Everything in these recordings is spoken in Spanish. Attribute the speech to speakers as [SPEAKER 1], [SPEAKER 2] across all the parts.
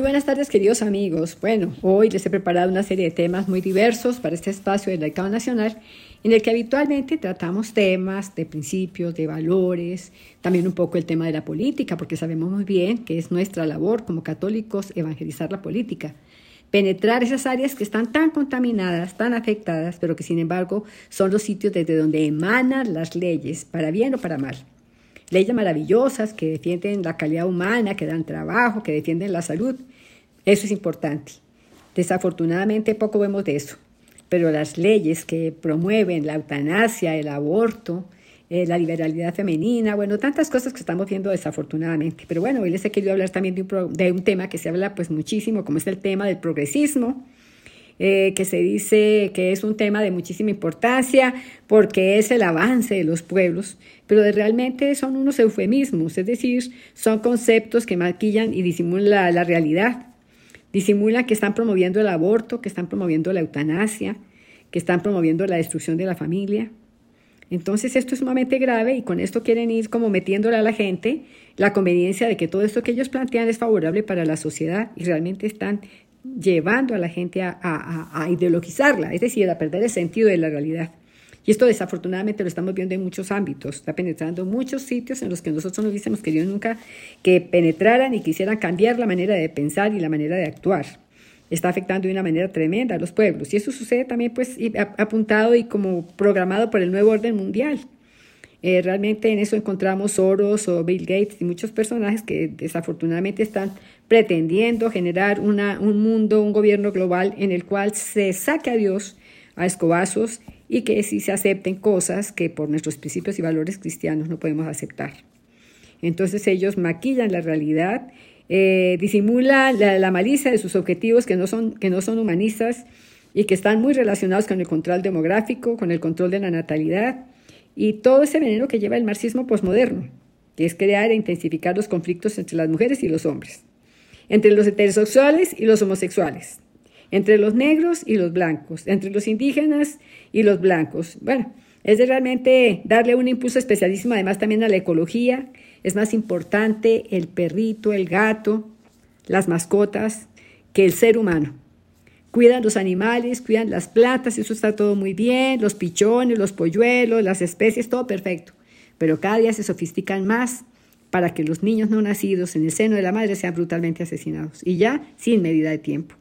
[SPEAKER 1] Muy buenas tardes, queridos amigos. Bueno, hoy les he preparado una serie de temas muy diversos para este espacio del Mercado Nacional, en el que habitualmente tratamos temas de principios, de valores, también un poco el tema de la política, porque sabemos muy bien que es nuestra labor como católicos evangelizar la política penetrar esas áreas que están tan contaminadas, tan afectadas, pero que sin embargo son los sitios desde donde emanan las leyes, para bien o para mal leyes maravillosas que defienden la calidad humana, que dan trabajo, que defienden la salud. Eso es importante. Desafortunadamente poco vemos de eso, pero las leyes que promueven la eutanasia, el aborto, eh, la liberalidad femenina, bueno, tantas cosas que estamos viendo desafortunadamente. Pero bueno, hoy les he querido hablar también de un, de un tema que se habla pues muchísimo, como es el tema del progresismo, eh, que se dice que es un tema de muchísima importancia porque es el avance de los pueblos, pero realmente son unos eufemismos, es decir, son conceptos que maquillan y disimulan la, la realidad. Disimulan que están promoviendo el aborto, que están promoviendo la eutanasia, que están promoviendo la destrucción de la familia. Entonces esto es sumamente grave y con esto quieren ir como metiéndole a la gente la conveniencia de que todo esto que ellos plantean es favorable para la sociedad y realmente están llevando a la gente a, ideologizarla, es decir, a perder el sentido de la realidad. Y esto desafortunadamente lo estamos viendo en muchos ámbitos, está penetrando muchos sitios en los que nosotros no hubiésemos querido nunca que penetraran y quisieran cambiar la manera de pensar y la manera de actuar. Está afectando de una manera tremenda a los pueblos. Y eso sucede también pues apuntado y como programado por el nuevo orden mundial. Eh, realmente en eso encontramos Soros o Bill Gates y muchos personajes que desafortunadamente están pretendiendo generar una, un mundo, un gobierno global en el cual se saque a Dios a escobazos y que sí se acepten cosas que por nuestros principios y valores cristianos no podemos aceptar. Entonces ellos maquillan la realidad, eh, disimulan la, malicia de sus objetivos que no, son, que no son humanistas y que están muy relacionados con el control demográfico, con el control de la natalidad, y todo ese veneno que lleva el marxismo posmoderno, que es crear e intensificar los conflictos entre las mujeres y los hombres, entre los heterosexuales y los homosexuales, entre los negros y los blancos, entre los indígenas y los blancos. Bueno, es de realmente darle un impulso especialísimo además también a la ecología. Es más importante el perrito, el gato, las mascotas que el ser humano cuidan los animales, cuidan las plantas, eso está todo muy bien, los pichones, los polluelos, las especies, todo perfecto. Pero cada día se sofistican más para que los niños no nacidos en el seno de la madre sean brutalmente asesinados y ya sin medida de tiempo.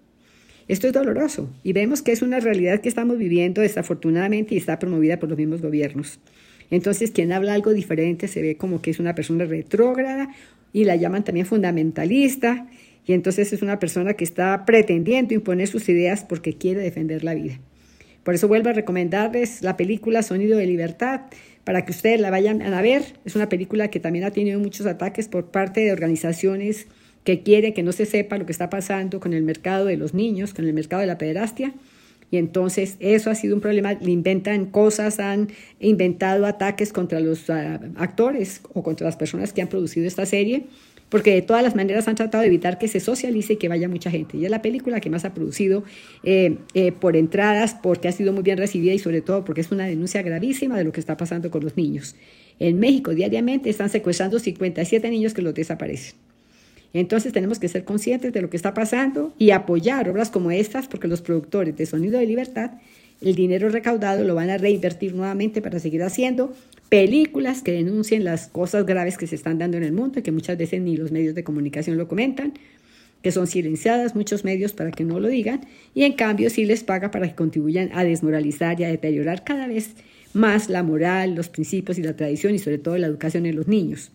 [SPEAKER 1] Esto es doloroso y vemos que es una realidad que estamos viviendo desafortunadamente y está promovida por los mismos gobiernos. Entonces, quien habla algo diferente se ve como que es una persona retrógrada y la llaman también fundamentalista y entonces es una persona que está pretendiendo imponer sus ideas porque quiere defender la vida. Por eso vuelvo a recomendarles la película Sonido de Libertad para que ustedes la vayan a ver. Es una película que también ha tenido muchos ataques por parte de organizaciones que quieren que no se sepa lo que está pasando con el mercado de los niños, con el mercado de la pederastia. Y entonces eso ha sido un problema. Le inventan cosas, han inventado ataques contra los ah, actores o contra las personas que han producido esta serie porque de todas las maneras han tratado de evitar que se socialice y que vaya mucha gente. Y es la película que más ha producido eh, eh, por entradas, porque ha sido muy bien recibida y sobre todo porque es una denuncia gravísima de lo que está pasando con los niños. En México diariamente están secuestrando 57 niños que los desaparecen. Entonces tenemos que ser conscientes de lo que está pasando y apoyar obras como estas, porque los productores de Sonido de Libertad el dinero recaudado lo van a reinvertir nuevamente para seguir haciendo películas que denuncien las cosas graves que se están dando en el mundo y que muchas veces ni los medios de comunicación lo comentan, que son silenciadas muchos medios para que no lo digan y en cambio sí les paga para que contribuyan a desmoralizar y a deteriorar cada vez más la moral, los principios y la tradición y sobre todo la educación en los niños.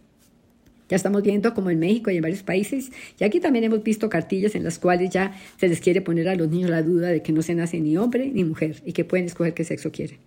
[SPEAKER 1] Ya estamos viendo como en México y en varios países, y aquí también hemos visto cartillas en las cuales ya se les quiere poner a los niños la duda de que no se nace ni hombre ni mujer y que pueden escoger qué sexo quieren.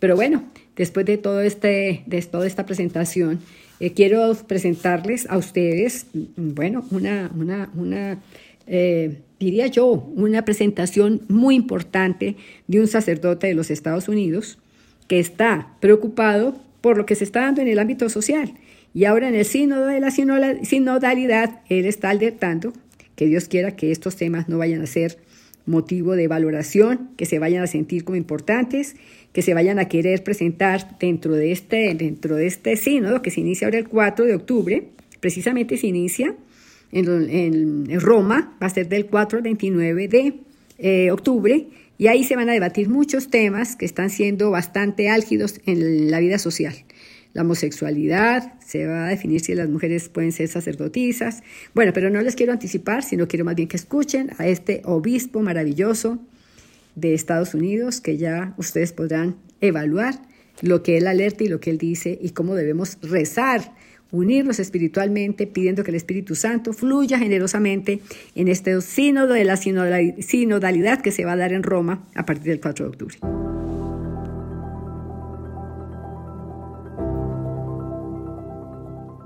[SPEAKER 1] Pero bueno, después de, todo este, de toda esta presentación, eh, quiero presentarles a ustedes, bueno, una, una, una eh, diría yo, una presentación muy importante de un sacerdote de los Estados Unidos que está preocupado por lo que se está dando en el ámbito social y ahora en el sínodo de la sinodalidad, él está alertando que Dios quiera que estos temas no vayan a ser motivo de valoración, que se vayan a sentir como importantes, que se vayan a querer presentar dentro de este, dentro de este sínodo que se inicia ahora el 4 de octubre, precisamente se inicia en, Roma, va a ser del 4 al 29 de eh, octubre, y ahí se van a debatir muchos temas que están siendo bastante álgidos en la vida social. La homosexualidad, se va a definir si las mujeres pueden ser sacerdotisas. Bueno, pero no les quiero anticipar, sino quiero más bien que escuchen a este obispo maravilloso de Estados Unidos, que ya ustedes podrán evaluar lo que él alerta y lo que él dice y cómo debemos rezar unirnos espiritualmente, pidiendo que el Espíritu Santo fluya generosamente en este sínodo de la sinodalidad que se va a dar en Roma a partir del 4 de octubre.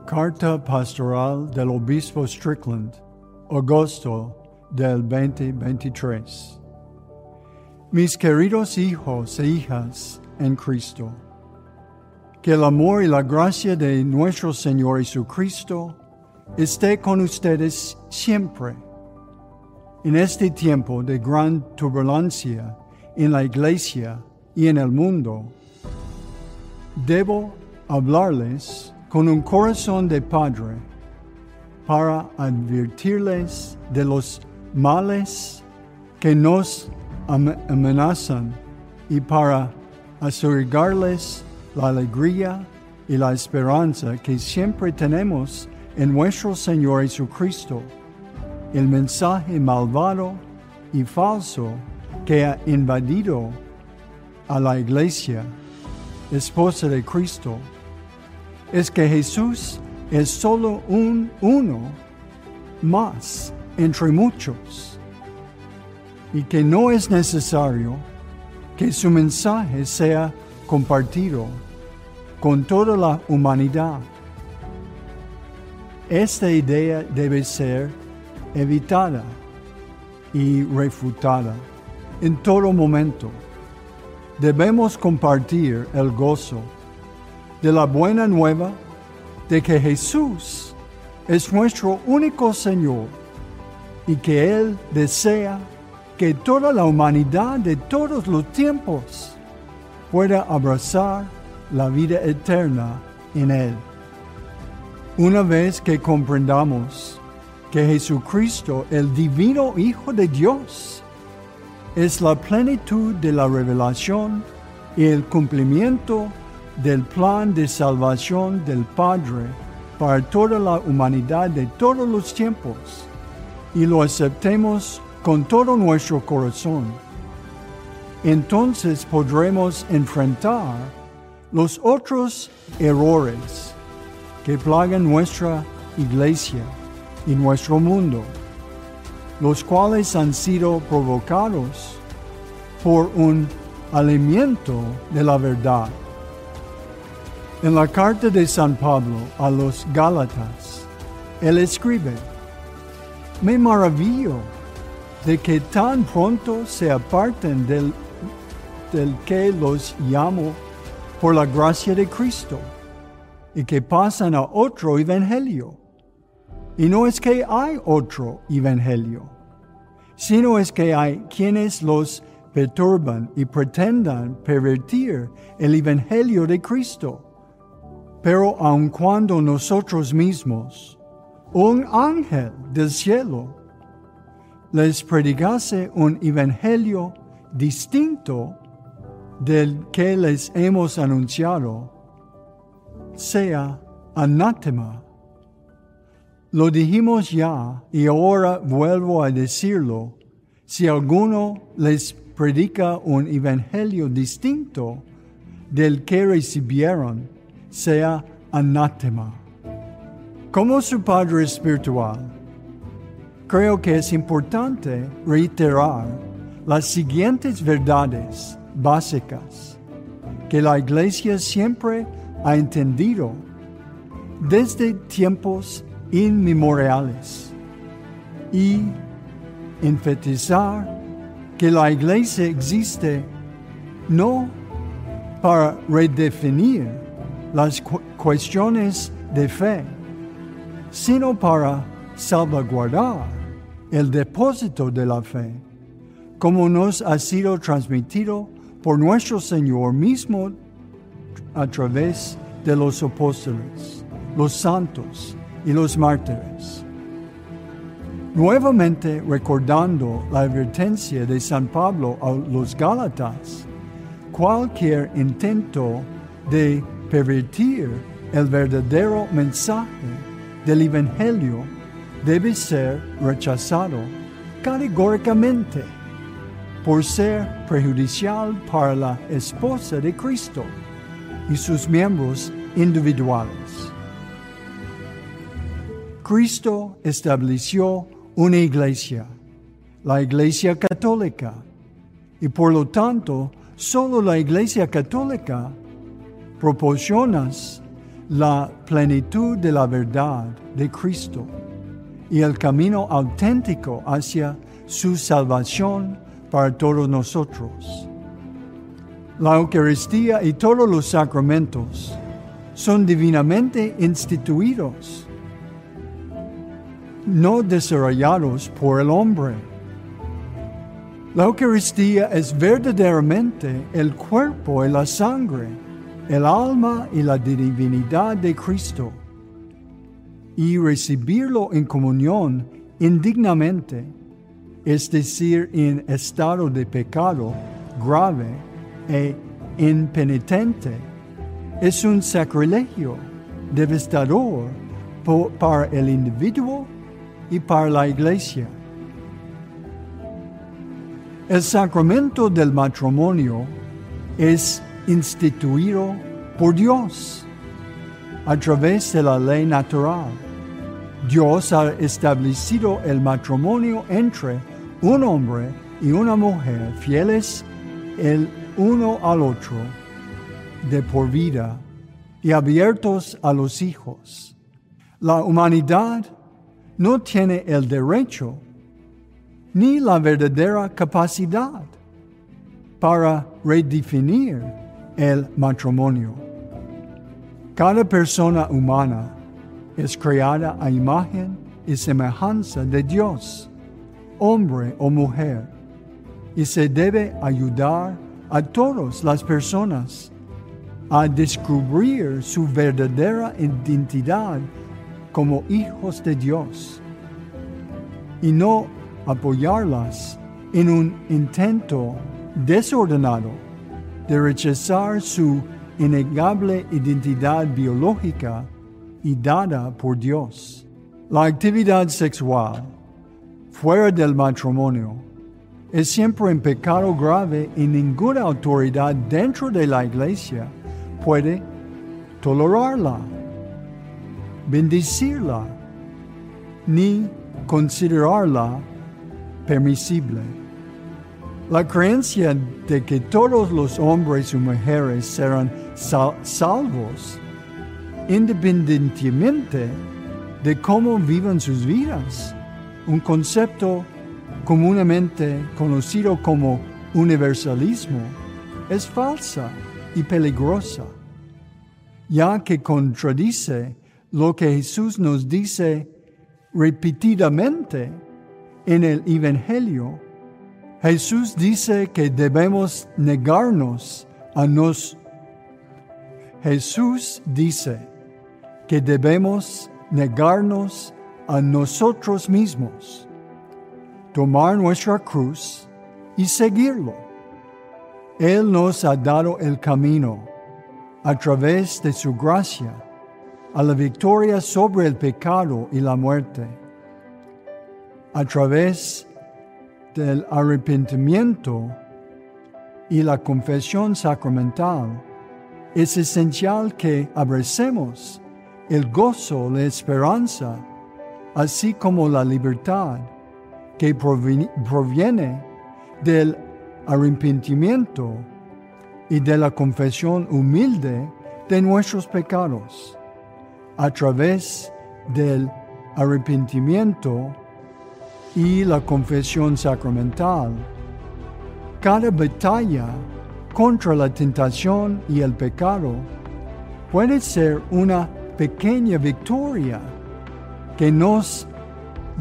[SPEAKER 2] Carta Pastoral del Obispo Strickland, agosto del 2023. Mis queridos hijos e hijas en Cristo, que el amor y la gracia de nuestro Señor Jesucristo esté con ustedes siempre. En este tiempo de gran turbulencia en la iglesia y en el mundo, debo hablarles con un corazón de padre para advertirles de los males que nos amenazan y para asegurarles la alegría y la esperanza que siempre tenemos en nuestro Señor Jesucristo. El mensaje malvado y falso que ha invadido a la iglesia, esposa de Cristo, es que Jesús es solo un uno más entre muchos y que no es necesario que su mensaje sea compartido con toda la humanidad. Esta idea debe ser evitada y refutada en todo momento. Debemos compartir el gozo de la buena nueva de que Jesús es nuestro único Señor y que Él desea que toda la humanidad de todos los tiempos pueda abrazar la vida eterna en Él. Una vez que comprendamos que Jesucristo, el divino Hijo de Dios, es la plenitud de la revelación y el cumplimiento del plan de salvación del Padre para toda la humanidad de todos los tiempos y lo aceptemos con todo nuestro corazón, entonces podremos enfrentar los otros errores que plagan nuestra iglesia y nuestro mundo, los cuales han sido provocados por un alimento de la verdad. En la carta de San Pablo a los Gálatas, él escribe, me maravillo de que tan pronto se aparten del, del que los llamo por la gracia de Cristo y que pasan a otro evangelio. Y no es que hay otro evangelio, sino es que hay quienes los perturban y pretendan pervertir el evangelio de Cristo pero aun cuando nosotros mismos, un ángel del cielo, les predicase un evangelio distinto del que les hemos anunciado, sea anátema. Lo dijimos ya y ahora vuelvo a decirlo. Si alguno les predica un evangelio distinto del que recibieron, sea anátema. Como su padre espiritual, creo que es importante reiterar las siguientes verdades básicas que la Iglesia siempre ha entendido desde tiempos inmemoriales y enfatizar que la Iglesia existe no para redefinir las cuestiones de fe, sino para salvaguardar el depósito de la fe, como nos ha sido transmitido por nuestro Señor mismo a través de los apóstoles, los santos y los mártires. Nuevamente recordando la advertencia de San Pablo a los Gálatas, cualquier intento de pervertir el verdadero mensaje del Evangelio debe ser rechazado categóricamente por ser perjudicial para la esposa de Cristo y sus miembros individuales. Cristo estableció una iglesia, la iglesia católica, y por lo tanto, solo la iglesia católica proporciona la plenitud de la verdad de Cristo y el camino auténtico hacia su salvación para todos nosotros. La Eucaristía y todos los sacramentos son divinamente instituidos, no desarrollados por el hombre. La Eucaristía es verdaderamente el cuerpo y la sangre, el alma y la divinidad de Cristo. Y recibirlo en comunión indignamente, es decir, en estado de pecado grave, e impenitente es un sacrilegio devastador para el individuo y para la iglesia. El sacramento del matrimonio es instituido por Dios a través de la ley natural. Dios ha establecido el matrimonio entre un hombre y una mujer fieles el uno al otro de por vida y abiertos a los hijos. La humanidad no tiene el derecho ni la verdadera capacidad para redefinir el matrimonio. Cada persona humana es creada a imagen y semejanza de Dios, hombre o mujer, y se debe ayudar a todas las personas a descubrir su verdadera identidad como hijos de Dios y no apoyarlas en un intento desordenado de rechazar su innegable identidad biológica y dada por Dios. La actividad sexual fuera del matrimonio es siempre un pecado grave y ninguna autoridad dentro de la iglesia puede tolerarla, bendecirla, ni considerarla permisible. La creencia de que todos los hombres y mujeres serán salvos independientemente de cómo vivan sus vidas, un concepto comúnmente conocido como universalismo, es falsa y peligrosa, ya que contradice lo que Jesús nos dice repetidamente en el Evangelio. Jesús dice que debemos negarnos a nos. Jesús dice que debemos negarnos a nosotros mismos tomar nuestra cruz y seguirlo. Él nos ha dado el camino a través de su gracia a la victoria sobre el pecado y la muerte. A través del arrepentimiento y la confesión sacramental, es esencial que abracemos el gozo, la esperanza, así como la libertad que proviene del arrepentimiento y de la confesión humilde de nuestros pecados. A través del arrepentimiento y la confesión sacramental. Cada batalla contra la tentación y el pecado puede ser una pequeña victoria que nos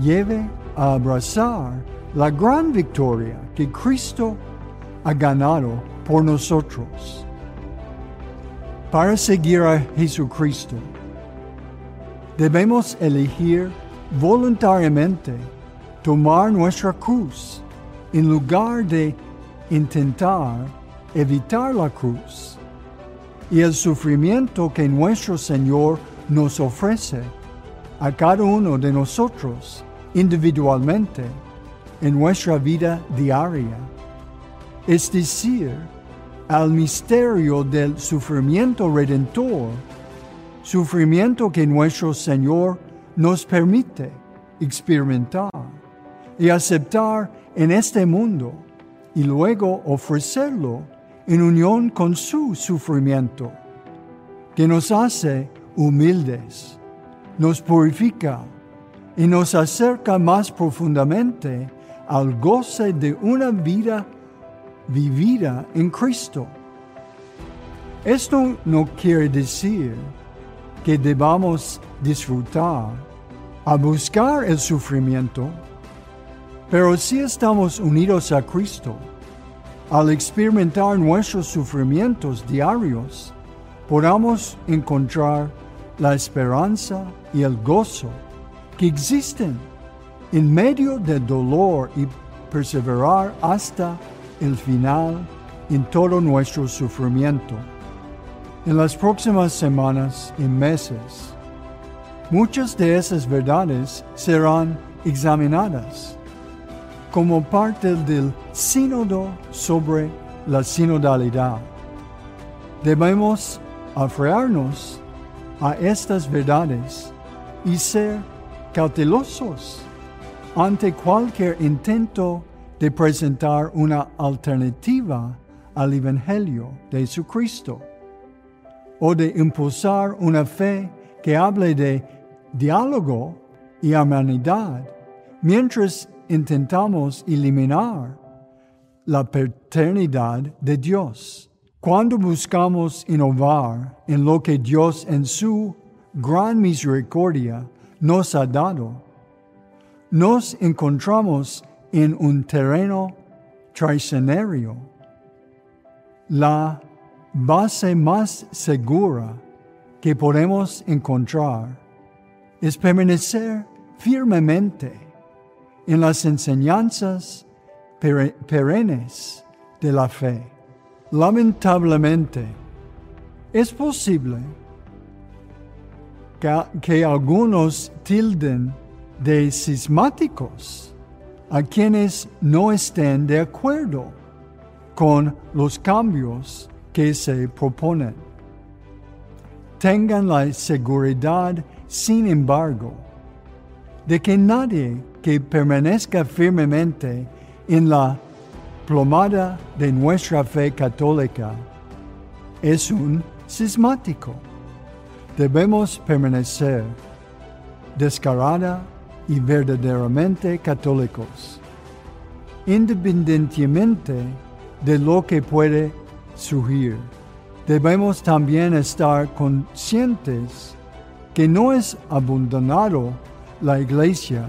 [SPEAKER 2] lleve a abrazar la gran victoria que Cristo ha ganado por nosotros. Para seguir a Jesucristo, debemos elegir voluntariamente tomar nuestra cruz en lugar de intentar evitar la cruz y el sufrimiento que nuestro Señor nos ofrece a cada uno de nosotros individualmente en nuestra vida diaria. Es decir, al misterio del sufrimiento redentor, sufrimiento que nuestro Señor nos permite experimentar y aceptar en este mundo y luego ofrecerlo en unión con su sufrimiento, que nos hace humildes, nos purifica y nos acerca más profundamente al goce de una vida vivida en Cristo. Esto no quiere decir que debamos disfrutar a buscar el sufrimiento, pero si estamos unidos a Cristo, al experimentar nuestros sufrimientos diarios, podamos encontrar la esperanza y el gozo que existen en medio del dolor y perseverar hasta el final en todo nuestro sufrimiento. En las próximas semanas y meses, muchas de esas verdades serán examinadas como parte del sínodo sobre la sinodalidad. Debemos afrearnos a estas verdades y ser cautelosos ante cualquier intento de presentar una alternativa al Evangelio de Jesucristo o de impulsar una fe que hable de diálogo y humanidad mientras intentamos eliminar la paternidad de Dios. Cuando buscamos innovar en lo que Dios en su gran misericordia nos ha dado, nos encontramos en un terreno traicionario. La base más segura que podemos encontrar es permanecer firmemente en las enseñanzas perennes de la fe. Lamentablemente, es posible que, que algunos tilden de sismáticos a quienes no estén de acuerdo con los cambios que se proponen. Tengan la seguridad, sin embargo, de que nadie que permanezca firmemente en la plomada de nuestra fe católica es un sismático. Debemos permanecer descarada y verdaderamente católicos, independientemente de lo que puede surgir. Debemos también estar conscientes que no es abandonado la iglesia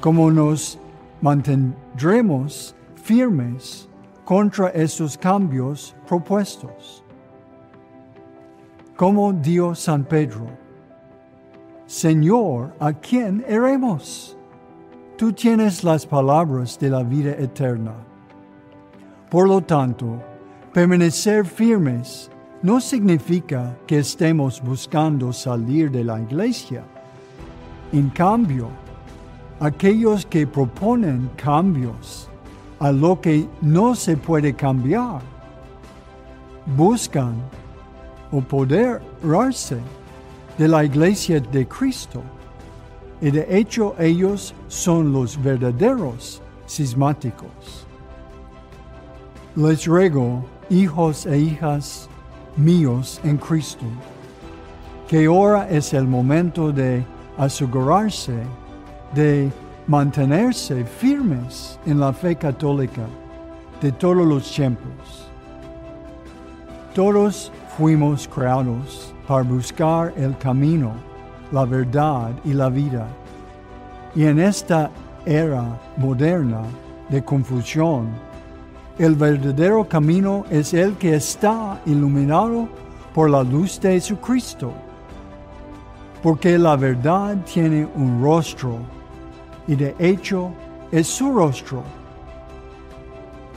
[SPEAKER 2] como nos mantendremos firmes contra estos cambios propuestos. Como Dios San Pedro, Señor, ¿a quién iremos? Tú tienes las palabras de la vida eterna. Por lo tanto, permanecer firmes no significa que estemos buscando salir de la iglesia. En cambio, aquellos que proponen cambios a lo que no se puede cambiar, buscan o poderarse de la iglesia de Cristo. Y de hecho ellos son los verdaderos sismáticos. Les ruego, hijos e hijas míos en Cristo, que ahora es el momento de asegurarse de mantenerse firmes en la fe católica de todos los tiempos. Todos fuimos creados para buscar el camino, la verdad y la vida. Y en esta era moderna de confusión, el verdadero camino es el que está iluminado por la luz de Jesucristo, porque la verdad tiene un rostro y de hecho es su rostro,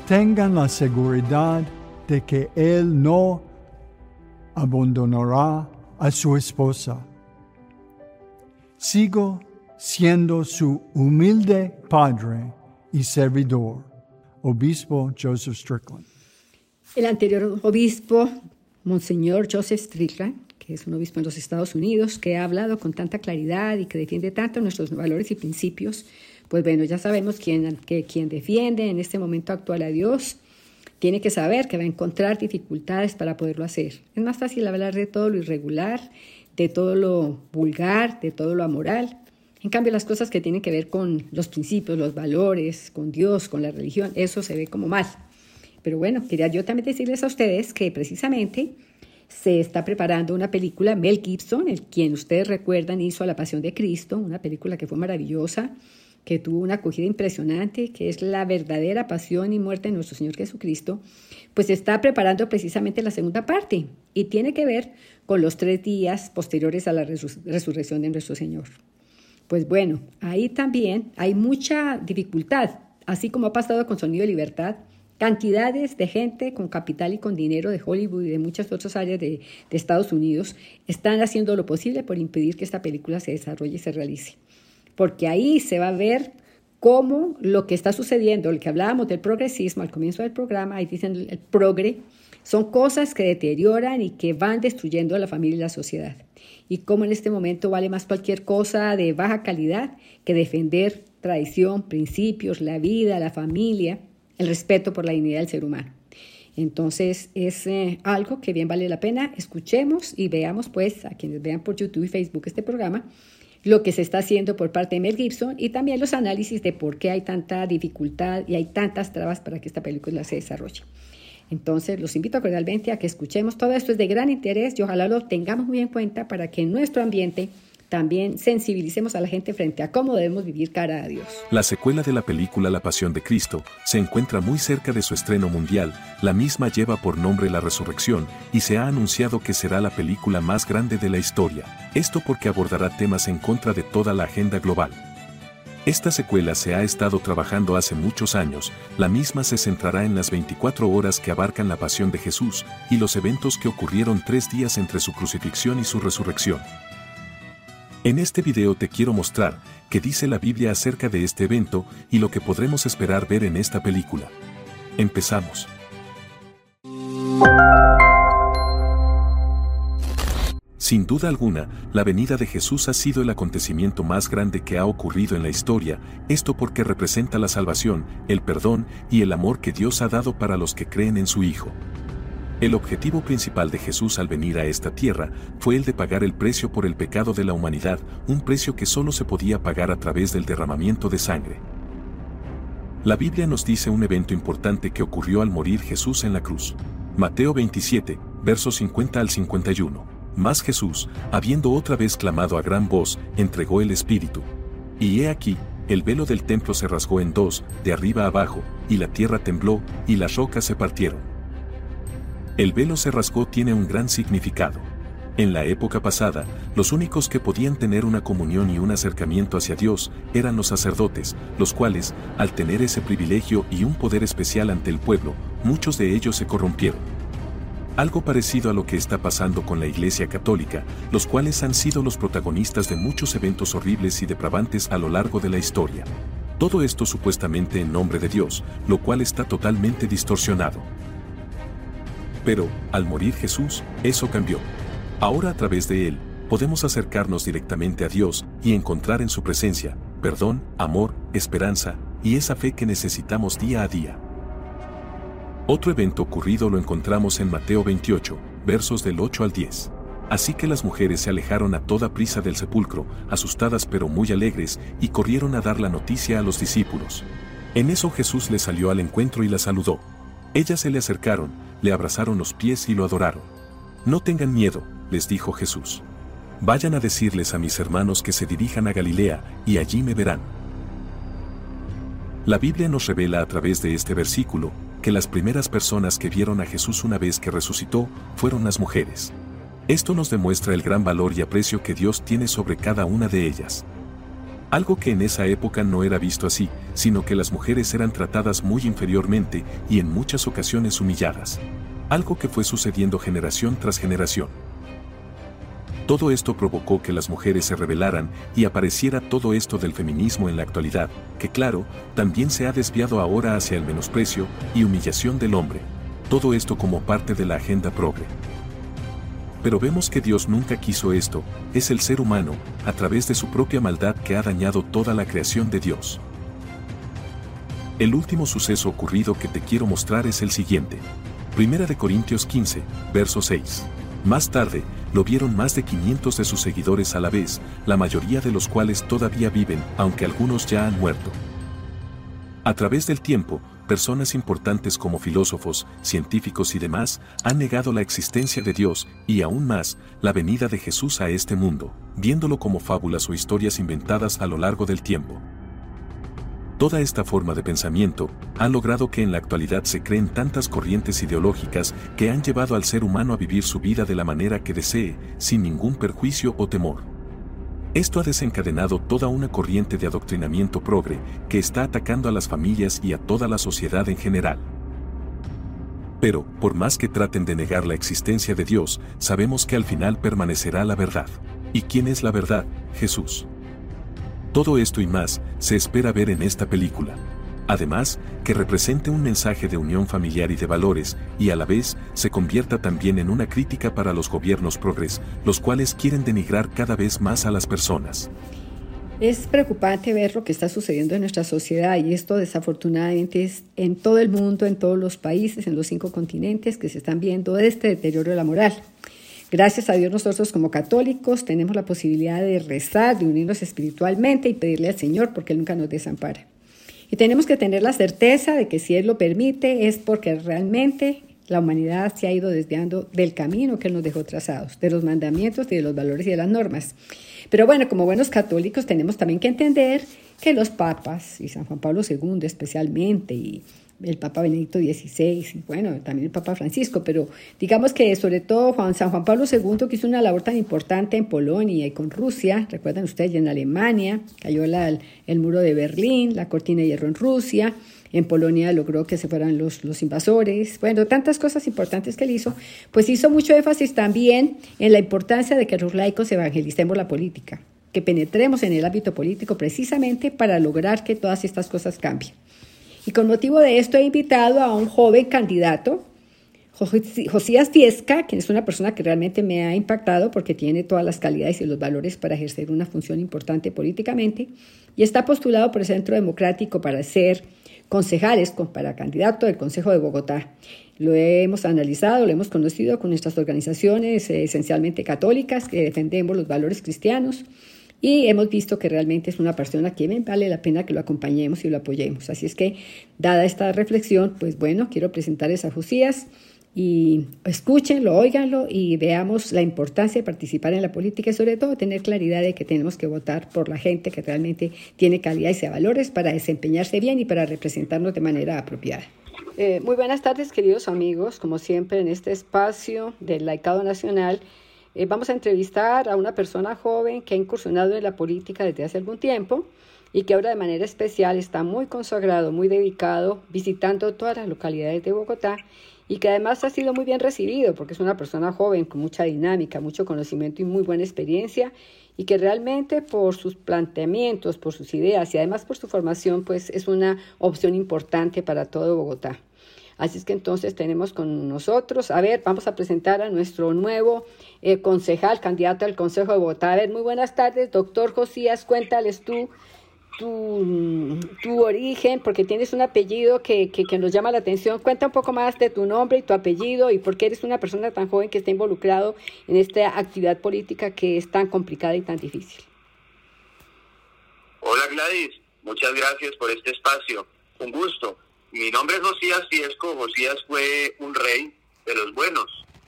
[SPEAKER 2] tengan la seguridad de que Él no abandonará a su esposa. Sigo siendo su humilde padre y servidor, obispo Joseph Strickland.
[SPEAKER 1] El anterior obispo, Monseñor Joseph Strickland, es un obispo en los Estados Unidos, que ha hablado con tanta claridad y que defiende tanto nuestros valores y principios, pues bueno, ya sabemos quién, que quien defiende en este momento actual a Dios tiene que saber que va a encontrar dificultades para poderlo hacer. Es más fácil hablar de todo lo irregular, de todo lo vulgar, de todo lo amoral. En cambio, las cosas que tienen que ver con los principios, los valores, con Dios, con la religión, eso se ve como mal. Pero bueno, quería yo también decirles a ustedes que precisamente se está preparando una película, Mel Gibson, el quien ustedes recuerdan hizo La Pasión de Cristo, una película que fue maravillosa, que tuvo una acogida impresionante, que es la verdadera pasión y muerte de nuestro Señor Jesucristo, pues está preparando precisamente la segunda parte y tiene que ver con los tres días posteriores a la resurrección de nuestro Señor. Pues bueno, ahí también hay mucha dificultad, así como ha pasado con Sonido de Libertad, cantidades de gente con capital y con dinero de Hollywood y de muchas otras áreas de, de Estados Unidos están haciendo lo posible por impedir que esta película se desarrolle y se realice porque ahí se va a ver cómo lo que está sucediendo, lo que hablábamos del progresismo al comienzo del programa, ahí dicen el progre, son cosas que deterioran y que van destruyendo a la familia y la sociedad. Y cómo en este momento vale más cualquier cosa de baja calidad que defender tradición, principios, la vida, la familia, el respeto por la dignidad del ser humano. Entonces es eh, algo que bien vale la pena, escuchemos y veamos pues a quienes vean por YouTube y Facebook este programa, lo que se está haciendo por parte de Mel Gibson y también los análisis de por qué hay tanta dificultad y hay tantas trabas para que esta película se desarrolle. Entonces, los invito cordialmente a que escuchemos todo esto, es de gran interés y ojalá lo tengamos muy en cuenta para que en nuestro ambiente también sensibilicemos a la gente frente a cómo debemos vivir cara a Dios.
[SPEAKER 3] La secuela de la película La Pasión de Cristo se encuentra muy cerca de su estreno mundial, la misma lleva por nombre La Resurrección y se ha anunciado que será la película más grande de la historia, esto porque abordará temas en contra de toda la agenda global. Esta secuela se ha estado trabajando hace muchos años, la misma se centrará en las 24 horas que abarcan la pasión de Jesús y los eventos que ocurrieron tres días entre su crucifixión y su resurrección. En este video te quiero mostrar qué dice la Biblia acerca de este evento y lo que podremos esperar ver en esta película. Empezamos. Sin duda alguna, la venida de Jesús ha sido el acontecimiento más grande que ha ocurrido en la historia, esto porque representa la salvación, el perdón y el amor que Dios ha dado para los que creen en su Hijo. El objetivo principal de Jesús al venir a esta tierra fue el de pagar el precio por el pecado de la humanidad, un precio que solo se podía pagar a través del derramamiento de sangre. La Biblia nos dice un evento importante que ocurrió al morir Jesús en la cruz. Mateo 27, versos 50 al 51. Mas Jesús, habiendo otra vez clamado a gran voz, entregó el Espíritu. Y he aquí, el velo del templo se rasgó en dos, de arriba abajo, y la tierra tembló, y las rocas se partieron. El velo se rasgó tiene un gran significado. En la época pasada, los únicos que podían tener una comunión y un acercamiento hacia Dios eran los sacerdotes, los cuales, al tener ese privilegio y un poder especial ante el pueblo, muchos de ellos se corrompieron. Algo parecido a lo que está pasando con la Iglesia Católica, los cuales han sido los protagonistas de muchos eventos horribles y depravantes a lo largo de la historia. Todo esto supuestamente en nombre de Dios, lo cual está totalmente distorsionado. Pero, al morir Jesús, eso cambió. Ahora a través de Él, podemos acercarnos directamente a Dios y encontrar en su presencia perdón, amor, esperanza y esa fe que necesitamos día a día. Otro evento ocurrido lo encontramos en Mateo 28, versos del 8 al 10. Así que las mujeres se alejaron a toda prisa del sepulcro, asustadas pero muy alegres, y corrieron a dar la noticia a los discípulos. En eso Jesús les salió al encuentro y la saludó. Ellas se le acercaron, le abrazaron los pies y lo adoraron. No tengan miedo, les dijo Jesús. Vayan a decirles a mis hermanos que se dirijan a Galilea, y allí me verán. La Biblia nos revela a través de este versículo que las primeras personas que vieron a Jesús una vez que resucitó fueron las mujeres. Esto nos demuestra el gran valor y aprecio que Dios tiene sobre cada una de ellas. Algo que en esa época no era visto así, sino que las mujeres eran tratadas muy inferiormente y en muchas ocasiones humilladas. Algo que fue sucediendo generación tras generación. Todo esto provocó que las mujeres se rebelaran y apareciera todo esto del feminismo en la actualidad, que claro, también se ha desviado ahora hacia el menosprecio y humillación del hombre. Todo esto como parte de la agenda progre. Pero vemos que Dios nunca quiso esto, es el ser humano, a través de su propia maldad que ha dañado toda la creación de Dios. El último suceso ocurrido que te quiero mostrar es el siguiente. Primera de Corintios 15, verso 6. Más tarde, lo vieron más de 500 de sus seguidores a la vez, la mayoría de los cuales todavía viven, aunque algunos ya han muerto. A través del tiempo, personas importantes como filósofos, científicos y demás han negado la existencia de Dios y aún más la venida de Jesús a este mundo, viéndolo como fábulas o historias inventadas a lo largo del tiempo. Toda esta forma de pensamiento ha logrado que en la actualidad se creen tantas corrientes ideológicas que han llevado al ser humano a vivir su vida de la manera que desee, sin ningún perjuicio o temor. Esto ha desencadenado toda una corriente de adoctrinamiento progre que está atacando a las familias y a toda la sociedad en general. Pero, por más que traten de negar la existencia de Dios, sabemos que al final permanecerá la verdad. ¿Y quién es la verdad? Jesús. Todo esto y más se espera ver en esta película. Además, que represente un mensaje de unión familiar y de valores, y a la vez se convierta también en una crítica para los gobiernos progres, los cuales quieren denigrar cada vez más a las personas.
[SPEAKER 1] Es preocupante ver lo que está sucediendo en nuestra sociedad y esto desafortunadamente es en todo el mundo, en todos los países, en los cinco continentes que se están viendo este deterioro de la moral. Gracias a Dios nosotros como católicos tenemos la posibilidad de rezar, de unirnos espiritualmente y pedirle al Señor porque Él nunca nos desampara. Y tenemos que tener la certeza de que si Él lo permite es porque realmente la humanidad se ha ido desviando del camino que nos dejó trazados, de los mandamientos y de los valores y de las normas. Pero bueno, como buenos católicos tenemos también que entender que los papas, y San Juan Pablo II especialmente, y el Papa Benedicto XVI, y bueno, también el Papa Francisco, pero digamos que sobre todo Juan, San Juan Pablo II, que hizo una labor tan importante en Polonia y con Rusia, recuerdan ustedes, en Alemania, cayó el muro de Berlín, la cortina de hierro en Rusia, en Polonia logró que se fueran los, los invasores, bueno, tantas cosas importantes que él hizo, pues hizo mucho énfasis también en la importancia de que los laicos evangelicemos la política, que penetremos en el ámbito político precisamente para lograr que todas estas cosas cambien. Y con motivo de esto he invitado a un joven candidato, Josías Fiesca, quien es una persona que realmente me ha impactado porque tiene todas las calidades y los valores para ejercer una función importante políticamente, y está postulado por el Centro Democrático para ser concejales, para candidato del Consejo de Bogotá. Lo hemos analizado, lo hemos conocido con nuestras organizaciones eh, esencialmente católicas que defendemos los valores cristianos y hemos visto que realmente es una persona que vale la pena que lo acompañemos y lo apoyemos. Así es que, dada esta reflexión, pues bueno, quiero presentarles a Josías y escúchenlo, óiganlo y veamos la importancia de participar en la política y sobre todo tener claridad de que tenemos que votar por la gente que realmente tiene calidad y valores para desempeñarse bien y para representarnos de manera apropiada. Eh, muy buenas tardes, queridos amigos. Como siempre, en este espacio del Laicado Nacional, eh, vamos a entrevistar a una persona joven que ha incursionado en la política desde hace algún tiempo y que ahora de manera especial está muy consagrado, muy dedicado, visitando todas las localidades de Bogotá y que además ha sido muy bien recibido porque es una persona joven con mucha dinámica, mucho conocimiento y muy buena experiencia y que realmente por sus planteamientos, por sus ideas y además por su formación, pues es una opción importante para todo Bogotá. Así es que entonces tenemos con nosotros, a ver, vamos a presentar a nuestro nuevo eh, concejal, candidato al Consejo de Bogotá. A ver, muy buenas tardes, doctor Josías, cuéntales tú tu, tu origen, porque tienes un apellido que, que, que, nos llama la atención. Cuenta un poco más de tu nombre y tu apellido y por qué eres una persona tan joven que está involucrado en esta actividad política que es tan complicada y tan difícil.
[SPEAKER 4] Hola Gladys, muchas gracias por este espacio. Un gusto. Mi nombre es Josías Fiesco. Josías fue un rey de los buenos.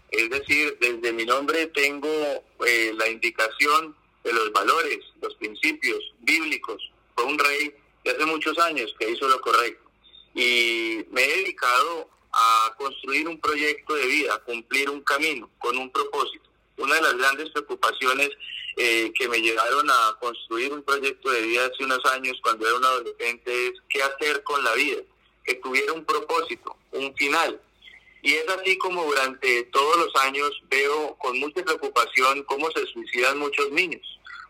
[SPEAKER 4] Es decir, desde mi nombre tengo eh, la indicación de los valores, los principios bíblicos. Fue un rey de hace muchos años que hizo lo correcto. Y me he dedicado a construir un proyecto de vida, a cumplir un camino con un propósito. Una de las grandes preocupaciones eh, que me llevaron a construir un proyecto de vida hace unos años cuando era un adolescente es qué hacer con la vida, que tuviera un propósito, un final. Y es así como durante todos los años veo con mucha preocupación cómo se suicidan muchos niños,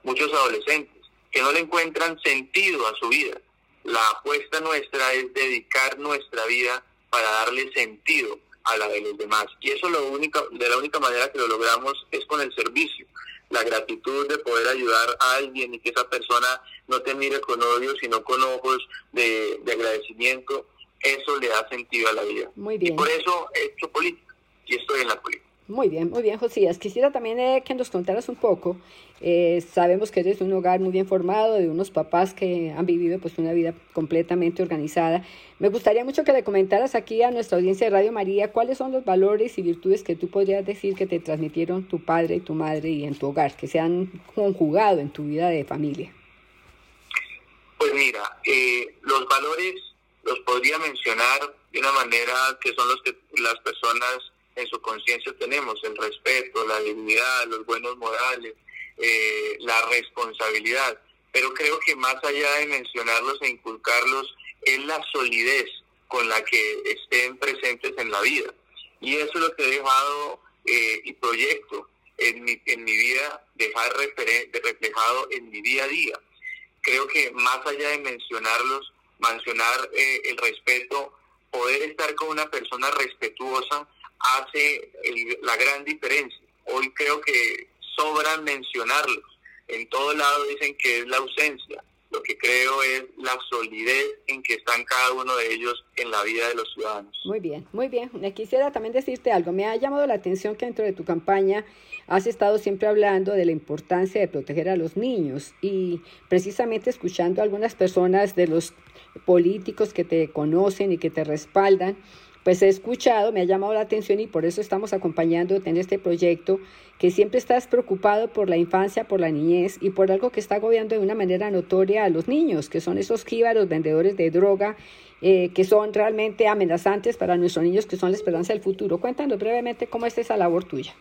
[SPEAKER 4] muchos adolescentes, que no le encuentran sentido a su vida. La apuesta nuestra es dedicar nuestra vida para darle sentido a la de los demás. Y eso lo única, de la única manera que lo logramos es con el servicio, la gratitud de poder ayudar a alguien y que esa persona no te mire con odio, sino con ojos de, de agradecimiento eso le da sentido a la vida.
[SPEAKER 1] Muy bien.
[SPEAKER 4] Y por eso he hecho política y estoy en la política.
[SPEAKER 1] Muy bien, muy bien, Josías. Quisiera también eh, que nos contaras un poco. Eh, sabemos que eres un hogar muy bien formado, de unos papás que han vivido pues una vida completamente organizada. Me gustaría mucho que le comentaras aquí a nuestra audiencia de Radio María cuáles son los valores y virtudes que tú podrías decir que te transmitieron tu padre y tu madre y en tu hogar, que se han conjugado en tu vida de familia.
[SPEAKER 4] Pues mira, eh, los valores los podría mencionar de una manera que son los que las personas en su conciencia tenemos, el respeto, la dignidad, los buenos modales, eh, la responsabilidad. Pero creo que más allá de mencionarlos e inculcarlos, es la solidez con la que estén presentes en la vida. Y eso es lo que he dejado eh, y proyecto en mi, en mi vida, dejar reflejado en mi día a día. Creo que más allá de mencionarlos, mencionar eh, el respeto, poder estar con una persona respetuosa hace la gran diferencia. Hoy creo que sobran mencionarlos. En todo lado dicen que es la ausencia. Lo que creo es la solidez en que están cada uno de ellos en la vida de los ciudadanos.
[SPEAKER 1] Muy bien, muy bien. Quisiera también decirte algo. Me ha llamado la atención que dentro de tu campaña has estado siempre hablando de la importancia de proteger a los niños y precisamente escuchando a algunas personas de los políticos que te conocen y que te respaldan, pues he escuchado, me ha llamado la atención y por eso estamos acompañándote en este proyecto, que siempre estás preocupado por la infancia, por la niñez y por algo que está agobiando de una manera notoria a los niños, que son esos jíbaros vendedores de droga, eh, que son realmente amenazantes para nuestros niños, que son la esperanza del futuro. Cuéntanos brevemente cómo es esa labor tuya.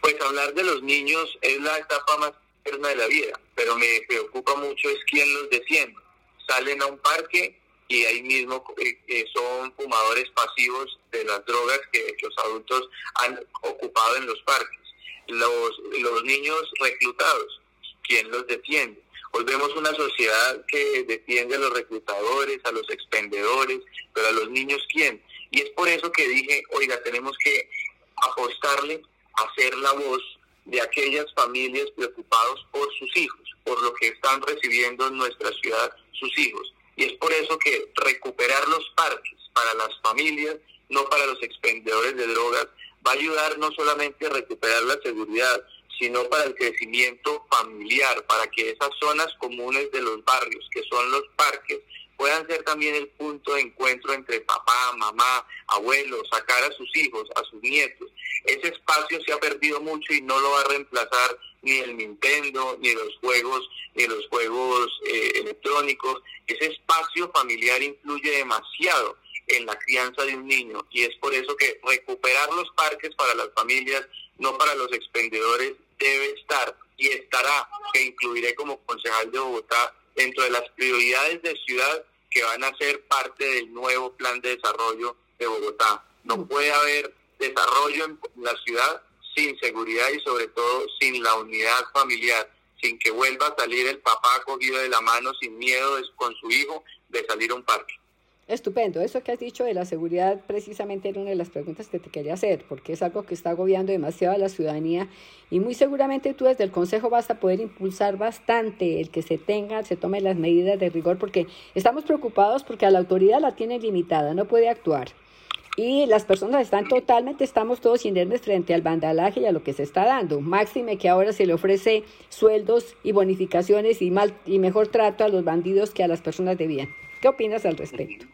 [SPEAKER 4] Pues hablar de los niños es la etapa más de la vida, pero me preocupa mucho es quién los defiende. Salen a un parque y ahí mismo eh, son fumadores pasivos de las drogas que los adultos han ocupado en los parques. Los, los niños reclutados, ¿quién los defiende? Hoy vemos una sociedad que defiende a los reclutadores, a los expendedores, pero a los niños ¿quién? Y es por eso que dije, oiga, tenemos que apostarle a ser la voz de aquellas familias preocupados por sus hijos, por lo que están recibiendo en nuestra ciudad sus hijos. Y es por eso que recuperar los parques para las familias, no para los expendedores de drogas, va a ayudar no solamente a recuperar la seguridad, sino para el crecimiento familiar, para que esas zonas comunes de los barrios, que son los parques, puedan ser también el punto de encuentro entre papá, mamá, abuelos, sacar a sus hijos, a sus nietos. Ese espacio se ha perdido mucho y no lo va a reemplazar ni el Nintendo, ni los juegos, ni los juegos eh, electrónicos. Ese espacio familiar influye demasiado en la crianza de un niño y es por eso que recuperar los parques para las familias, no para los expendedores, debe estar y estará, que incluiré como concejal de Bogotá, dentro de las prioridades de ciudad que van a ser parte del nuevo plan de desarrollo de Bogotá. No puede haber desarrollo en la ciudad sin seguridad y sobre todo sin la unidad familiar, sin que vuelva a salir el papá cogido de la mano sin miedo con su hijo de salir a un parque.
[SPEAKER 1] Estupendo. Eso que has dicho de la seguridad precisamente era una de las preguntas que te quería hacer, porque es algo que está agobiando demasiado a la ciudadanía y muy seguramente tú desde el Consejo vas a poder impulsar bastante el que se tenga, se tome las medidas de rigor, porque estamos preocupados porque a la autoridad la tiene limitada, no puede actuar. Y las personas están totalmente, estamos todos inermes frente al vandalaje y a lo que se está dando. Máxime que ahora se le ofrece sueldos y bonificaciones y, mal, y mejor trato a los bandidos que a las personas de bien. ¿Qué opinas al respecto?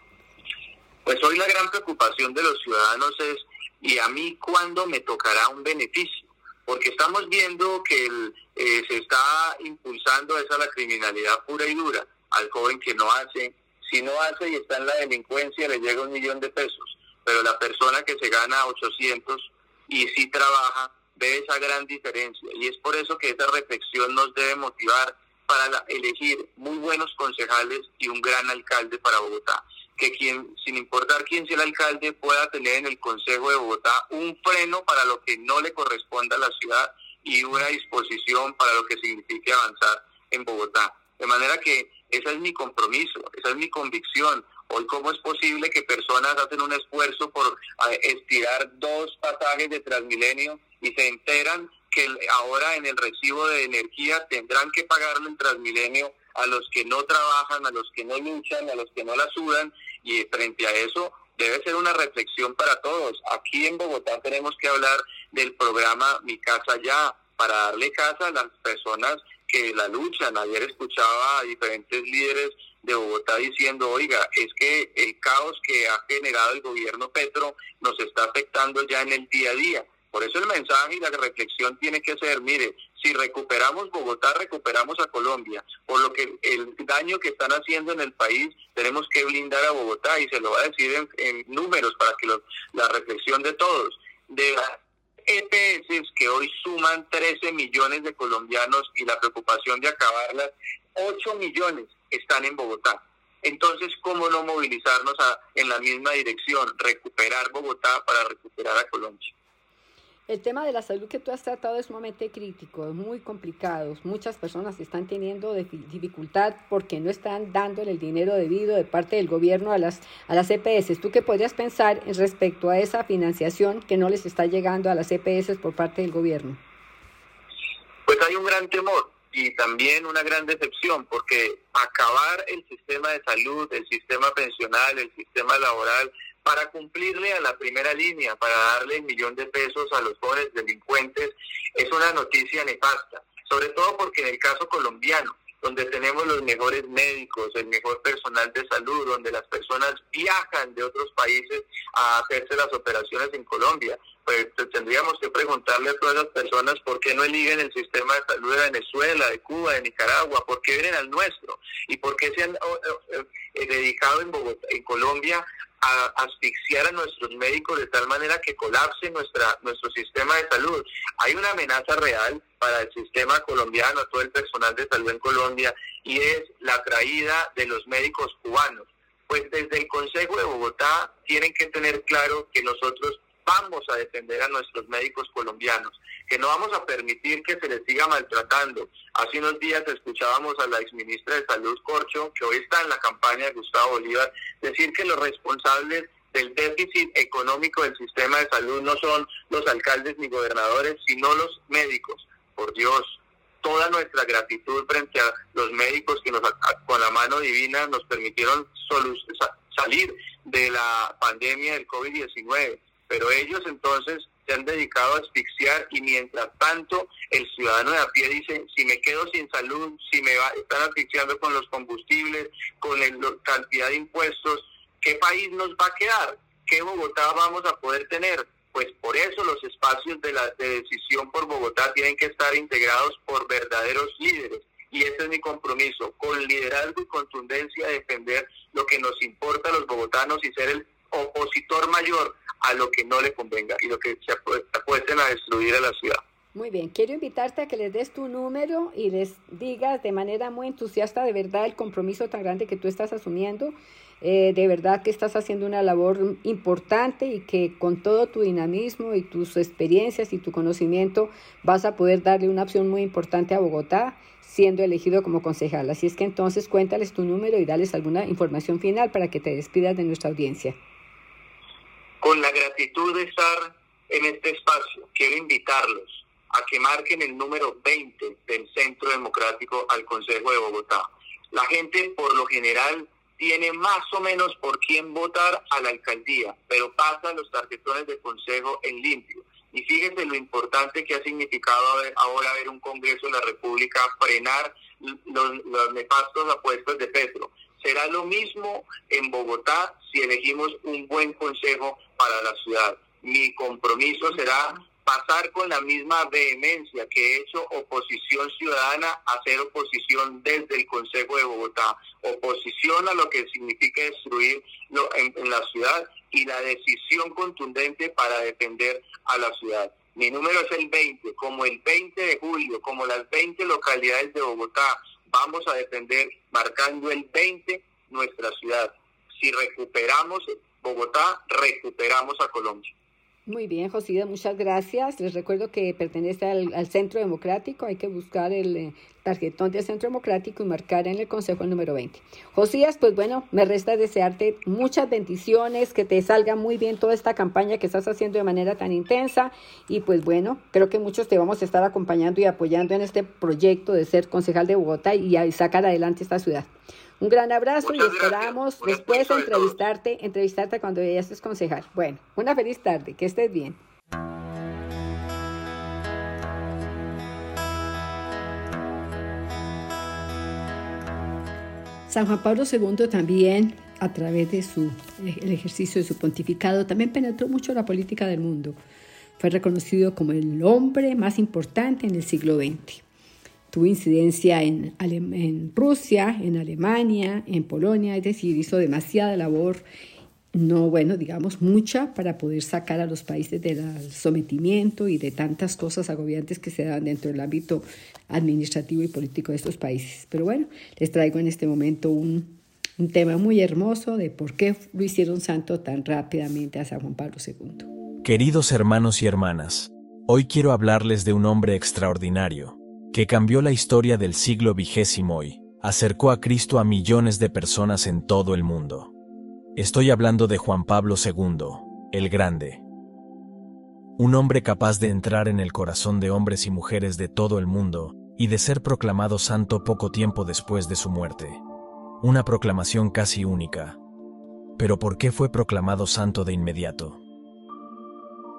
[SPEAKER 4] Pues hoy la gran preocupación de los ciudadanos es, ¿y a mí cuándo me tocará un beneficio? Porque estamos viendo que eh, se está impulsando esa la criminalidad pura y dura al joven que no hace. Si no hace y está en la delincuencia, le llega un millón de pesos. Pero la persona que se gana 800 y sí trabaja, ve esa gran diferencia y es por eso que esa reflexión nos debe motivar para elegir muy buenos concejales y un gran alcalde para Bogotá. Que quien, sin importar quién sea el alcalde, pueda tener en el Consejo de Bogotá un freno para lo que no le corresponda a la ciudad y una disposición para lo que signifique avanzar en Bogotá. De manera que ese es mi compromiso, esa es mi convicción. Hoy, ¿cómo es posible que personas hacen un esfuerzo por estirar dos pasajes de Transmilenio y se enteran que ahora en el recibo de energía tendrán que pagarle el Transmilenio a los que no trabajan, a los que no luchan, a los que no la sudan y frente a eso debe ser una reflexión para todos. Aquí en Bogotá tenemos que hablar del programa Mi Casa Ya para darle casa a las personas que la luchan. Ayer escuchaba a diferentes líderes de Bogotá diciendo, oiga, es que el caos que ha generado el gobierno Petro nos está afectando ya en el día a día. Por eso el mensaje y la reflexión tiene que ser, mire, si recuperamos Bogotá, recuperamos a Colombia. Por lo que el daño que están haciendo en el país, tenemos que blindar a Bogotá y se lo va a decir en, números para que la reflexión de todos. De las EPS que hoy suman 13 millones de colombianos y la preocupación de acabarlas, 8 millones están en Bogotá. Entonces, ¿cómo no movilizarnos en la misma dirección? Recuperar Bogotá para recuperar a Colombia.
[SPEAKER 1] El tema de la salud que tú has tratado es sumamente crítico, es muy complicado. Muchas personas están teniendo dificultad porque no están dándole el dinero debido de parte del gobierno a las, a las EPS. ¿Tú qué podrías pensar respecto a esa financiación que no les está llegando a las EPS por parte del gobierno?
[SPEAKER 4] Pues hay un gran temor y también una gran decepción porque acabar el sistema de salud, el sistema pensional, el sistema laboral, para cumplirle a la primera línea, para darle el millón de pesos a los jóvenes delincuentes, es una noticia nefasta, sobre todo porque en el caso colombiano, donde tenemos los mejores médicos, el mejor personal de salud, donde las personas viajan de otros países a hacerse las operaciones en Colombia. Pues tendríamos que preguntarle a todas las personas por qué no eligen el sistema de salud de Venezuela, de Cuba, de Nicaragua, por qué vienen al nuestro y por qué se han eh, dedicado en, Bogotá, en Colombia a asfixiar a nuestros médicos de tal manera que colapse nuestra, nuestro sistema de salud. Hay una amenaza real para el sistema colombiano, todo el personal de salud en Colombia, y es la traída de los médicos cubanos. Pues desde el Consejo de Bogotá tienen que tener claro que nosotros vamos a defender a nuestros médicos colombianos, que no vamos a permitir que se les siga maltratando. Hace unos días escuchábamos a la exministra de Salud, Corcho, que hoy está en la campaña de Gustavo Bolívar, decir que los responsables del déficit económico del sistema de salud no son los alcaldes ni gobernadores, sino los médicos. Por Dios, toda nuestra gratitud frente a los médicos que nos, con la mano divina nos permitieron salir de la pandemia del COVID-19 pero ellos entonces se han dedicado a asfixiar y mientras tanto el ciudadano de a pie dice, si me quedo sin salud, si me va, están asfixiando con los combustibles, con la cantidad de impuestos, ¿qué país nos va a quedar? ¿Qué Bogotá vamos a poder tener? Pues por eso los espacios de, la, de decisión por Bogotá tienen que estar integrados por verdaderos líderes. Y ese es mi compromiso, con liderazgo y contundencia, defender lo que nos importa a los bogotanos y ser el opositor mayor a lo que no le convenga y lo que se apuesten a destruir a la ciudad.
[SPEAKER 1] Muy bien, quiero invitarte a que les des tu número y les digas de manera muy entusiasta de verdad el compromiso tan grande que tú estás asumiendo. Eh, de verdad que estás haciendo una labor importante y que con todo tu dinamismo y tus experiencias y tu conocimiento vas a poder darle una opción muy importante a Bogotá siendo elegido como concejal. Así es que entonces cuéntales tu número y dales alguna información final para que te despidas de nuestra audiencia.
[SPEAKER 4] Con la gratitud de estar en este espacio, quiero invitarlos a que marquen el número 20 del Centro Democrático al Consejo de Bogotá. La gente por lo general tiene más o menos por quién votar a la alcaldía, pero pasan los tarjetones de consejo en limpio. Y fíjense lo importante que ha significado ahora ver un Congreso de la República frenar los, los nefastos apuestos de Petro. Será lo mismo en Bogotá si elegimos un buen consejo para la ciudad. Mi compromiso será pasar con la misma vehemencia que he hecho oposición ciudadana a hacer oposición desde el Consejo de Bogotá, oposición a lo que significa destruir en, la ciudad y la decisión contundente para defender a la ciudad. Mi número es el 20, como el 20 de julio, como las 20 localidades de Bogotá, vamos a defender marcando el 20 nuestra ciudad. Si recuperamos Bogotá, recuperamos a Colombia.
[SPEAKER 1] Muy bien, Josías, muchas gracias. Les recuerdo que pertenece al, Centro Democrático. Hay que buscar el eh, tarjetón del Centro Democrático y marcar en el Consejo el número 20. Josías, pues bueno, me resta desearte muchas bendiciones, que te salga muy bien toda esta campaña que estás haciendo de manera tan intensa. Y pues bueno, creo que muchos te vamos a estar acompañando y apoyando en este proyecto de ser concejal de Bogotá y sacar adelante esta ciudad. Un gran abrazo y esperamos después entrevistarte, entrevistarte cuando ya estés concejal. Bueno, una feliz tarde, que estés bien. San Juan Pablo II también, a través de su, el ejercicio de su pontificado, también penetró mucho la política del mundo. Fue reconocido como el hombre más importante en el siglo XX. Tuvo incidencia en, Rusia, en Alemania, en Polonia, es decir, hizo demasiada labor, no, bueno, digamos, mucha para poder sacar a los países del sometimiento y de tantas cosas agobiantes que se dan dentro del ámbito administrativo y político de estos países. Pero bueno, les traigo en este momento un, un tema muy hermoso de por qué lo hicieron santo tan rápidamente a San Juan Pablo II.
[SPEAKER 5] Queridos hermanos y hermanas, hoy quiero hablarles de un hombre extraordinario que cambió la historia del siglo vigésimo y acercó a Cristo a millones de personas en todo el mundo. Estoy hablando de Juan Pablo II, el Grande. Un hombre capaz de entrar en el corazón de hombres y mujeres de todo el mundo y de ser proclamado santo poco tiempo después de su muerte. Una proclamación casi única. Pero ¿por qué fue proclamado santo de inmediato?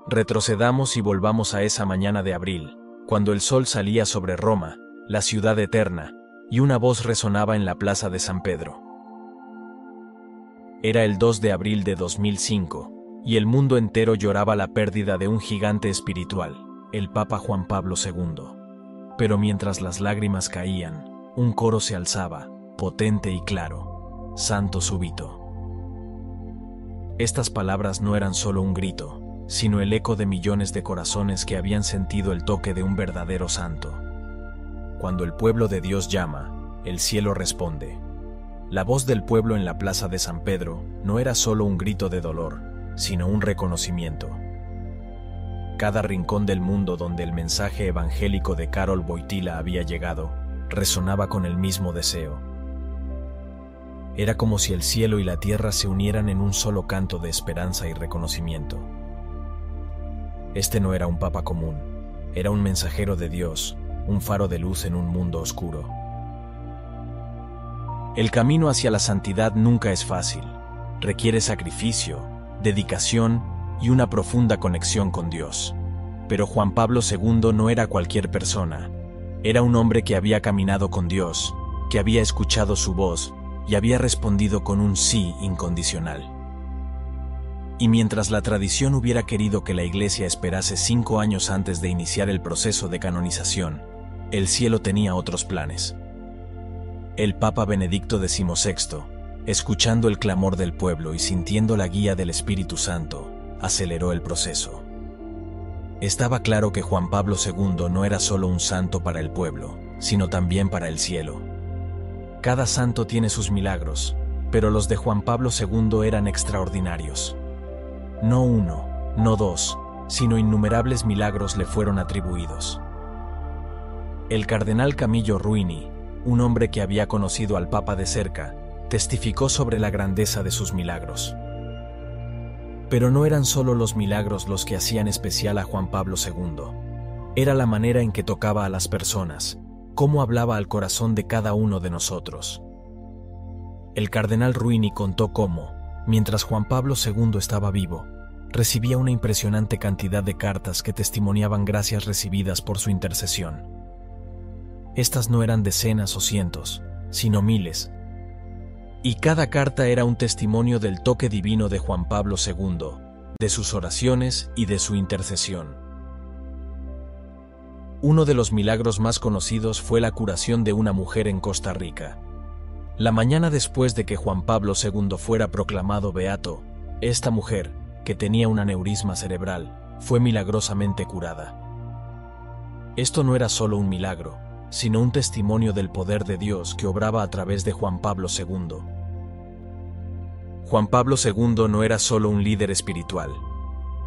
[SPEAKER 5] Retrocedamos y volvamos a esa mañana de abril, cuando el sol salía sobre Roma, la ciudad eterna, y una voz resonaba en la plaza de San Pedro. Era el 2 de abril de 2005, y el mundo entero lloraba la pérdida de un gigante espiritual, el Papa Juan Pablo II. Pero mientras las lágrimas caían, un coro se alzaba, potente y claro, Santo súbito. Estas palabras no eran solo un grito, sino el eco de millones de corazones que habían sentido el toque de un verdadero santo. Cuando el pueblo de Dios llama, el cielo responde. La voz del pueblo en la plaza de San Pedro no era solo un grito de dolor, sino un reconocimiento. Cada rincón del mundo donde el mensaje evangélico de Carol Boitila había llegado resonaba con el mismo deseo. Era como si el cielo y la tierra se unieran en un solo canto de esperanza y reconocimiento. Este no era un papa común, era un mensajero de Dios, un faro de luz en un mundo oscuro. El camino hacia la santidad nunca es fácil, requiere sacrificio, dedicación y una profunda conexión con Dios. Pero Juan Pablo II no era cualquier persona, era un hombre que había caminado con Dios, que había escuchado su voz y había respondido con un sí incondicional. Y mientras la tradición hubiera querido que la Iglesia esperase cinco años antes de iniciar el proceso de canonización, el cielo tenía otros planes. El Papa Benedicto XVI, escuchando el clamor del pueblo y sintiendo la guía del Espíritu Santo, aceleró el proceso. Estaba claro que Juan Pablo II no era solo un santo para el pueblo, sino también para el cielo. Cada santo tiene sus milagros, pero los de Juan Pablo II eran extraordinarios. No uno, no dos, sino innumerables milagros le fueron atribuidos. El cardenal Camillo Ruini, un hombre que había conocido al Papa de cerca, testificó sobre la grandeza de sus milagros. Pero no eran solo los milagros los que hacían especial a Juan Pablo II. Era la manera en que tocaba a las personas, cómo hablaba al corazón de cada uno de nosotros. El cardenal Ruini contó cómo, mientras Juan Pablo II estaba vivo, recibía una impresionante cantidad de cartas que testimoniaban gracias recibidas por su intercesión. Estas no eran decenas o cientos, sino miles. Y cada carta era un testimonio del toque divino de Juan Pablo II, de sus oraciones y de su intercesión. Uno de los milagros más conocidos fue la curación de una mujer en Costa Rica. La mañana después de que Juan Pablo II fuera proclamado beato, esta mujer, que tenía un aneurisma cerebral, fue milagrosamente curada. Esto no era solo un milagro, sino un testimonio del poder de Dios que obraba a través de Juan Pablo II. Juan Pablo II no era solo un líder espiritual,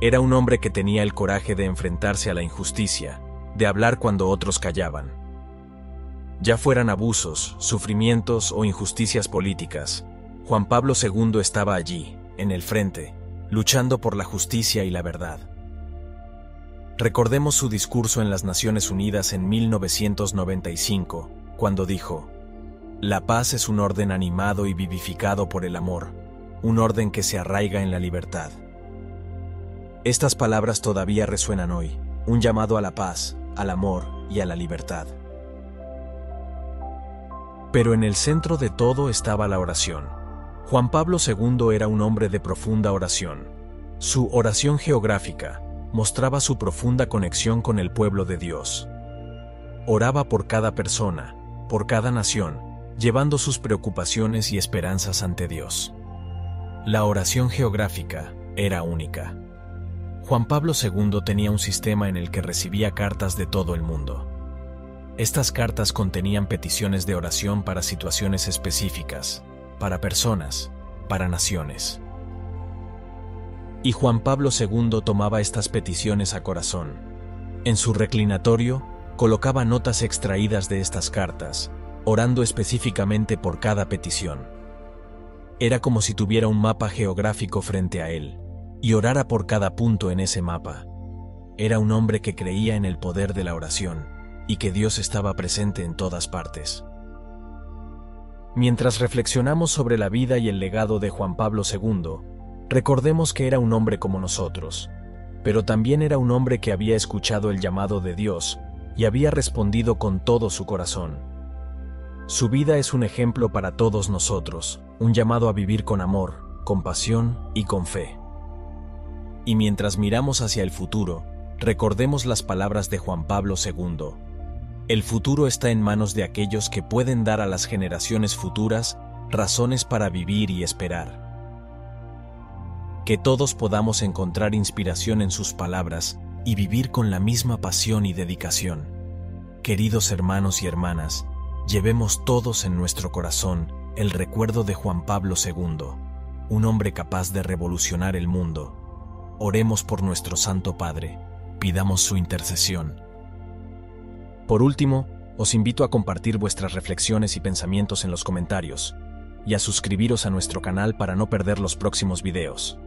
[SPEAKER 5] era un hombre que tenía el coraje de enfrentarse a la injusticia, de hablar cuando otros callaban. Ya fueran abusos, sufrimientos o injusticias políticas, Juan Pablo II estaba allí, en el frente, luchando por la justicia y la verdad. Recordemos su discurso en las Naciones Unidas en 1995, cuando dijo, La paz es un orden animado y vivificado por el amor, un orden que se arraiga en la libertad. Estas palabras todavía resuenan hoy, un llamado a la paz, al amor y a la libertad. Pero en el centro de todo estaba la oración. Juan Pablo II era un hombre de profunda oración. Su oración geográfica mostraba su profunda conexión con el pueblo de Dios. Oraba por cada persona, por cada nación, llevando sus preocupaciones y esperanzas ante Dios. La oración geográfica era única. Juan Pablo II tenía un sistema en el que recibía cartas de todo el mundo. Estas cartas contenían peticiones de oración para situaciones específicas, para personas, para naciones. Y Juan Pablo II tomaba estas peticiones a corazón. En su reclinatorio, colocaba notas extraídas de estas cartas, orando específicamente por cada petición. Era como si tuviera un mapa geográfico frente a él, y orara por cada punto en ese mapa. Era un hombre que creía en el poder de la oración y que Dios estaba presente en todas partes. Mientras reflexionamos sobre la vida y el legado de Juan Pablo II, recordemos que era un hombre como nosotros, pero también era un hombre que había escuchado el llamado de Dios y había respondido con todo su corazón. Su vida es un ejemplo para todos nosotros, un llamado a vivir con amor, compasión y con fe. Y mientras miramos hacia el futuro, recordemos las palabras de Juan Pablo II. El futuro está en manos de aquellos que pueden dar a las generaciones futuras razones para vivir y esperar. Que todos podamos encontrar inspiración en sus palabras y vivir con la misma pasión y dedicación. Queridos hermanos y hermanas, llevemos todos en nuestro corazón el recuerdo de Juan Pablo II, un hombre capaz de revolucionar el mundo Oremos por nuestro Santo Padre, pidamos su intercesión. Por último, os invito a compartir vuestras reflexiones y pensamientos en los comentarios, y a suscribiros a nuestro canal para no perder los próximos videos.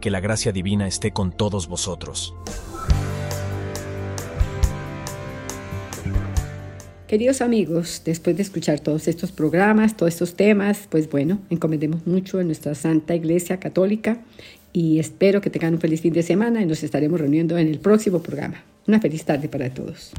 [SPEAKER 5] Que la gracia divina esté con todos vosotros.
[SPEAKER 1] Queridos amigos, después de escuchar todos estos programas, todos estos temas, pues bueno, encomendemos mucho en nuestra Santa Iglesia Católica y espero que tengan un feliz fin de semana y nos estaremos reuniendo en el próximo programa. Una feliz tarde para todos.